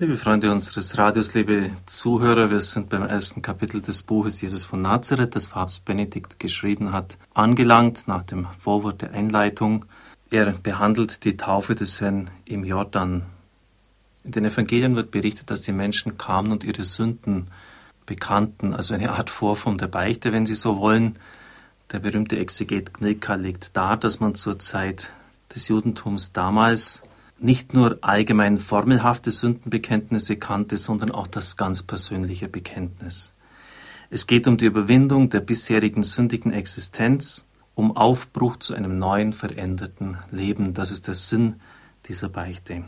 Liebe Freunde unseres Radios, liebe Zuhörer, wir sind beim ersten Kapitel des Buches Jesus von Nazareth, das Papst Benedikt geschrieben hat, angelangt nach dem Vorwort der Einleitung. Er behandelt die Taufe des Herrn im Jordan. In den Evangelien wird berichtet, dass die Menschen kamen und ihre Sünden bekannten, also eine Art Vorform der Beichte, wenn Sie so wollen. Der berühmte Exeget Knilka legt dar, dass man zur Zeit des Judentums damals nicht nur allgemein formelhafte Sündenbekenntnisse kannte, sondern auch das ganz persönliche Bekenntnis. Es geht um die Überwindung der bisherigen sündigen Existenz, um Aufbruch zu einem neuen, veränderten Leben. Das ist der Sinn dieser Beichte.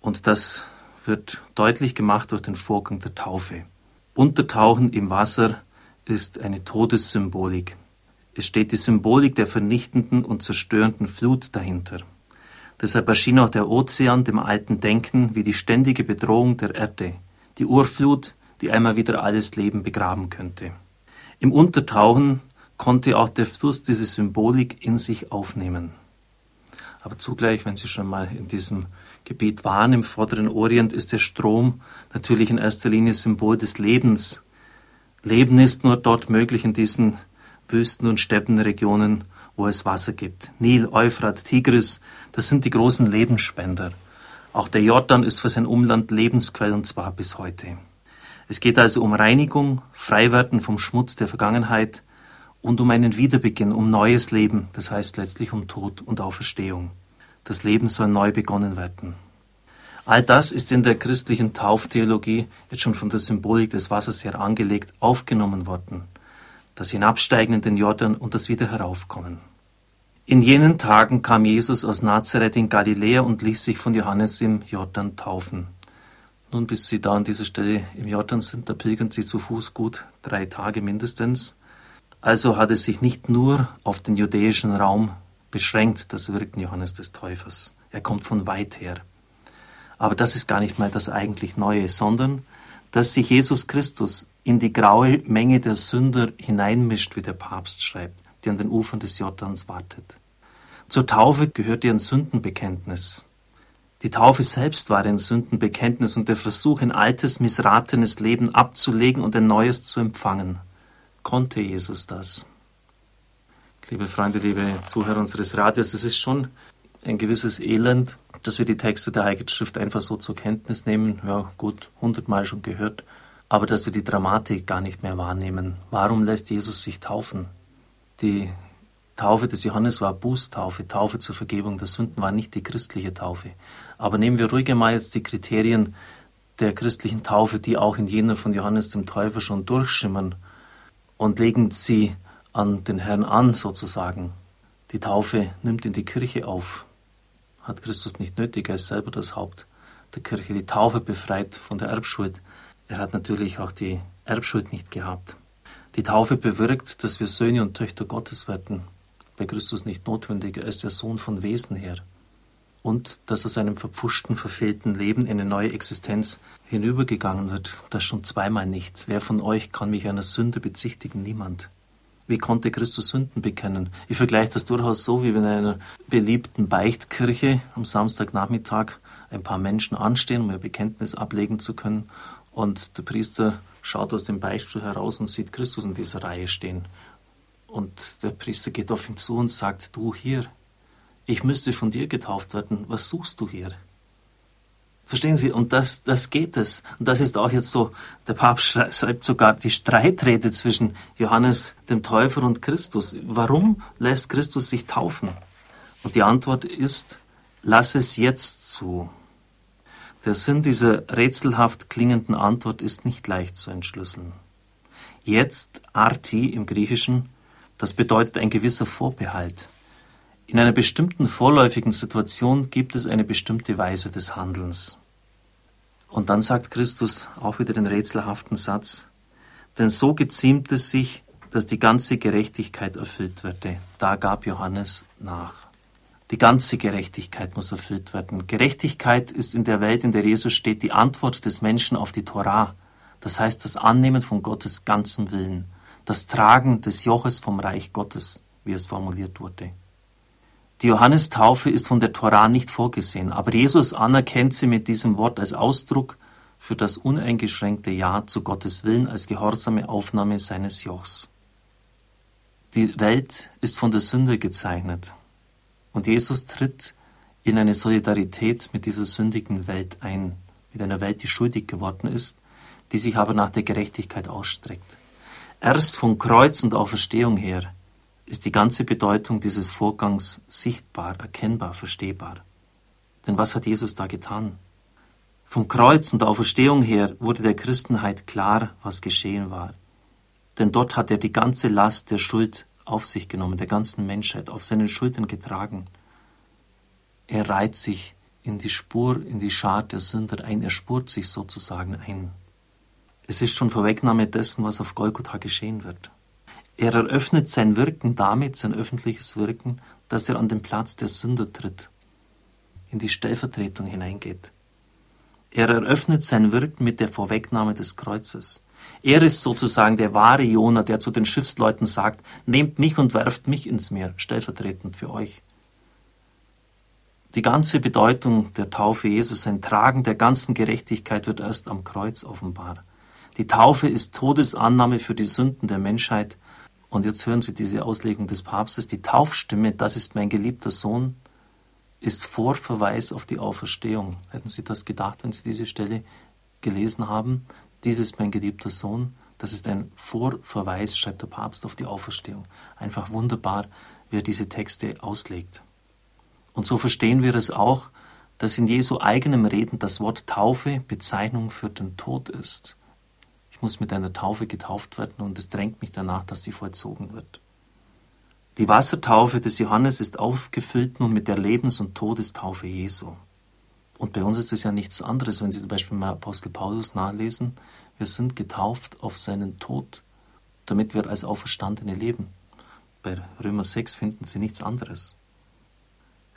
Und das wird deutlich gemacht durch den Vorgang der Taufe. Untertauchen im Wasser ist eine Todessymbolik. Es steht die Symbolik der vernichtenden und zerstörenden Flut dahinter. Deshalb erschien auch der Ozean dem alten Denken wie die ständige Bedrohung der Erde, die Urflut, die einmal wieder alles Leben begraben könnte. Im Untertauchen konnte auch der Fluss diese Symbolik in sich aufnehmen. Aber zugleich, wenn Sie schon mal in diesem Gebiet waren, im vorderen Orient, ist der Strom natürlich in erster Linie Symbol des Lebens. Leben ist nur dort möglich in diesen Wüsten- und Steppenregionen, wo es Wasser gibt. Nil, Euphrat, Tigris, das sind die großen Lebensspender. Auch der Jordan ist für sein Umland Lebensquell und zwar bis heute. Es geht also um Reinigung, Freiwerden vom Schmutz der Vergangenheit und um einen Wiederbeginn, um neues Leben, das heißt letztlich um Tod und Auferstehung. Das Leben soll neu begonnen werden. All das ist in der christlichen Tauftheologie jetzt schon von der Symbolik des Wassers her angelegt aufgenommen worden. Das Hinabsteigen in den Jordan und das Wieder heraufkommen. In jenen Tagen kam Jesus aus Nazareth in Galiläa und ließ sich von Johannes im Jordan taufen. Nun, bis Sie da an dieser Stelle im Jordan sind, da pilgern Sie zu Fuß gut drei Tage mindestens. Also hat es sich nicht nur auf den judäischen Raum beschränkt, das Wirken Johannes des Täufers. Er kommt von weit her. Aber das ist gar nicht mal das eigentlich Neue, sondern dass sich Jesus Christus in die graue Menge der Sünder hineinmischt, wie der Papst schreibt die an den Ufern des Jordans wartet. Zur Taufe gehört ein Sündenbekenntnis. Die Taufe selbst war ein Sündenbekenntnis und der Versuch, ein altes, missratenes Leben abzulegen und ein neues zu empfangen. Konnte Jesus das? Liebe Freunde, liebe Zuhörer unseres Radios, es ist schon ein gewisses Elend, dass wir die Texte der Heiligen Schrift einfach so zur Kenntnis nehmen. Ja, gut, hundertmal schon gehört. Aber dass wir die Dramatik gar nicht mehr wahrnehmen. Warum lässt Jesus sich taufen? Die Taufe des Johannes war Bußtaufe, Taufe zur Vergebung der Sünden war nicht die christliche Taufe. Aber nehmen wir ruhig einmal jetzt die Kriterien der christlichen Taufe, die auch in jener von Johannes dem Täufer schon durchschimmern und legen sie an den Herrn an sozusagen. Die Taufe nimmt in die Kirche auf. Hat Christus nicht nötig, er ist selber das Haupt der Kirche. Die Taufe befreit von der Erbschuld. Er hat natürlich auch die Erbschuld nicht gehabt. Die Taufe bewirkt, dass wir Söhne und Töchter Gottes werden. Bei Christus nicht notwendig, er ist der Sohn von Wesen her. Und dass aus einem verpfuschten, verfehlten Leben in eine neue Existenz hinübergegangen wird, das schon zweimal nicht. Wer von euch kann mich einer Sünde bezichtigen? Niemand. Wie konnte Christus Sünden bekennen? Ich vergleiche das durchaus so, wie wenn in einer beliebten Beichtkirche am Samstagnachmittag ein paar Menschen anstehen, um ihr Bekenntnis ablegen zu können, und der Priester schaut aus dem Beichtstuhl heraus und sieht Christus in dieser Reihe stehen. Und der Priester geht auf ihn zu und sagt, du hier, ich müsste von dir getauft werden, was suchst du hier? Verstehen Sie? Und das, das geht es. Und das ist auch jetzt so, der Papst schreibt sogar die Streitrede zwischen Johannes dem Täufer und Christus. Warum lässt Christus sich taufen? Und die Antwort ist, lass es jetzt zu. Der Sinn dieser rätselhaft klingenden Antwort ist nicht leicht zu entschlüsseln. Jetzt, arti im Griechischen, das bedeutet ein gewisser Vorbehalt. In einer bestimmten vorläufigen Situation gibt es eine bestimmte Weise des Handelns. Und dann sagt Christus auch wieder den rätselhaften Satz, denn so geziemt es sich, dass die ganze Gerechtigkeit erfüllt werde. Da gab Johannes nach. Die ganze Gerechtigkeit muss erfüllt werden. Gerechtigkeit ist in der Welt, in der Jesus steht, die Antwort des Menschen auf die Torah. Das heißt das Annehmen von Gottes ganzem Willen, das Tragen des Joches vom Reich Gottes, wie es formuliert wurde. Die Johannestaufe ist von der Tora nicht vorgesehen, aber Jesus anerkennt sie mit diesem Wort als Ausdruck für das uneingeschränkte Ja zu Gottes Willen als gehorsame Aufnahme seines Jochs. Die Welt ist von der Sünde gezeichnet und Jesus tritt in eine Solidarität mit dieser sündigen Welt ein, mit einer Welt, die schuldig geworden ist, die sich aber nach der Gerechtigkeit ausstreckt. Erst von Kreuz und Auferstehung her ist die ganze Bedeutung dieses Vorgangs sichtbar, erkennbar, verstehbar. Denn was hat Jesus da getan? Vom Kreuz und der Auferstehung her wurde der Christenheit klar, was geschehen war. Denn dort hat er die ganze Last der Schuld auf sich genommen, der ganzen Menschheit, auf seinen Schultern getragen. Er reiht sich in die Spur, in die Schar der Sünder ein, er spurt sich sozusagen ein. Es ist schon Vorwegnahme dessen, was auf Golgotha geschehen wird. Er eröffnet sein Wirken damit, sein öffentliches Wirken, dass er an den Platz der Sünder tritt, in die Stellvertretung hineingeht. Er eröffnet sein Wirken mit der Vorwegnahme des Kreuzes. Er ist sozusagen der wahre Jona, der zu den Schiffsleuten sagt, nehmt mich und werft mich ins Meer, stellvertretend für euch. Die ganze Bedeutung der Taufe Jesus, sein Tragen der ganzen Gerechtigkeit wird erst am Kreuz offenbar. Die Taufe ist Todesannahme für die Sünden der Menschheit. Und jetzt hören Sie diese Auslegung des Papstes. Die Taufstimme, das ist mein geliebter Sohn, ist Vorverweis auf die Auferstehung. Hätten Sie das gedacht, wenn Sie diese Stelle gelesen haben? Dies ist mein geliebter Sohn. Das ist ein Vorverweis, schreibt der Papst, auf die Auferstehung. Einfach wunderbar, wie er diese Texte auslegt. Und so verstehen wir es auch, dass in Jesu eigenem Reden das Wort Taufe Bezeichnung für den Tod ist. Ich muss mit einer Taufe getauft werden und es drängt mich danach, dass sie vollzogen wird. Die Wassertaufe des Johannes ist aufgefüllt nun mit der Lebens- und Todestaufe Jesu. Und bei uns ist es ja nichts anderes, wenn Sie zum Beispiel mal Apostel Paulus nachlesen. Wir sind getauft auf seinen Tod, damit wir als Auferstandene leben. Bei Römer 6 finden Sie nichts anderes.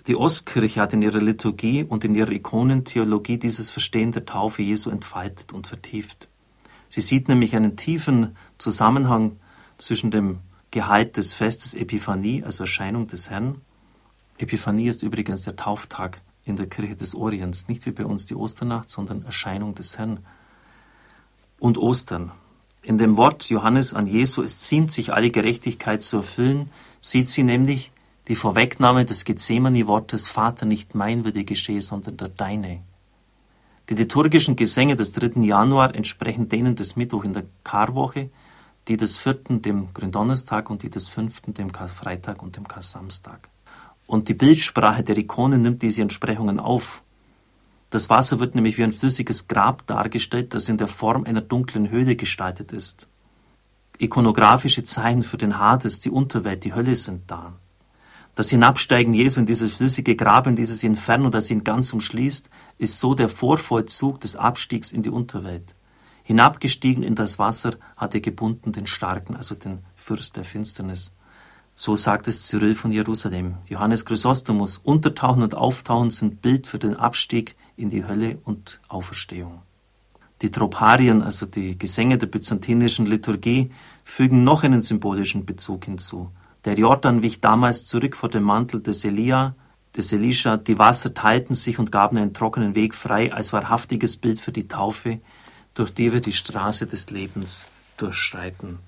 Die Ostkirche hat in ihrer Liturgie und in ihrer Ikonentheologie dieses Verstehen der Taufe Jesu entfaltet und vertieft. Sie sieht nämlich einen tiefen Zusammenhang zwischen dem Gehalt des Festes Epiphanie, also Erscheinung des Herrn. Epiphanie ist übrigens der Tauftag in der Kirche des Orients, nicht wie bei uns die Osternacht, sondern Erscheinung des Herrn. Und Ostern. In dem Wort Johannes an Jesu, es ziemt sich alle Gerechtigkeit zu erfüllen, sieht sie nämlich die Vorwegnahme des Gethsemane-Wortes Vater, nicht mein würde geschehe, sondern der deine. Die liturgischen Gesänge des 3. Januar entsprechen denen des Mittwoch in der Karwoche, die des vierten dem Gründonnerstag und die des fünften dem Karfreitag und dem Karsamstag. Und die Bildsprache der Ikone nimmt diese Entsprechungen auf. Das Wasser wird nämlich wie ein flüssiges Grab dargestellt, das in der Form einer dunklen Höhle gestaltet ist. Ikonografische Zeichen für den Hades, die Unterwelt, die Hölle sind da. Das Hinabsteigen Jesu in dieses flüssige Grab, in dieses Inferno, das ihn ganz umschließt, ist so der Vorvollzug des Abstiegs in die Unterwelt. Hinabgestiegen in das Wasser hat er gebunden den Starken, also den Fürst der Finsternis. So sagt es Cyril von Jerusalem. Johannes Chrysostomus, Untertauchen und Auftauchen sind Bild für den Abstieg in die Hölle und Auferstehung. Die Troparien, also die Gesänge der byzantinischen Liturgie, fügen noch einen symbolischen Bezug hinzu. Der Jordan wich damals zurück vor dem Mantel des Elia, des Elisha, die Wasser teilten sich und gaben einen trockenen Weg frei als wahrhaftiges Bild für die Taufe, durch die wir die Straße des Lebens durchschreiten.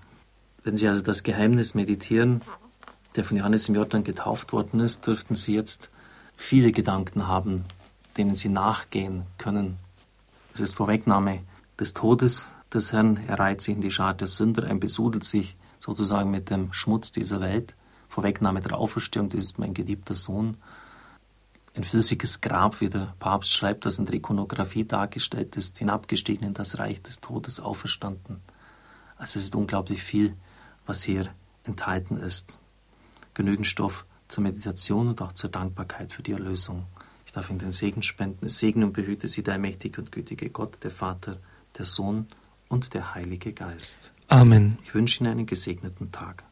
Wenn Sie also das Geheimnis meditieren, der von Johannes im Jordan getauft worden ist, dürften Sie jetzt viele Gedanken haben, denen Sie nachgehen können. Es ist Vorwegnahme des Todes des Herrn. Er reiht sich in die Schar der Sünder ein, besudelt sich sozusagen mit dem Schmutz dieser Welt. Vorwegnahme der Auferstehung, das ist mein geliebter Sohn ein flüssiges Grab, wie der Papst schreibt, das in der Ikonografie dargestellt ist, hinabgestiegen in das Reich des Todes, auferstanden. Also es ist unglaublich viel, was hier enthalten ist. Genügend Stoff zur Meditation und auch zur Dankbarkeit für die Erlösung. Ich darf Ihnen den Segen spenden. Es segne und behüte Sie der mächtige und gütige Gott, der Vater, der Sohn und der Heilige Geist. Amen. Ich wünsche Ihnen einen gesegneten Tag.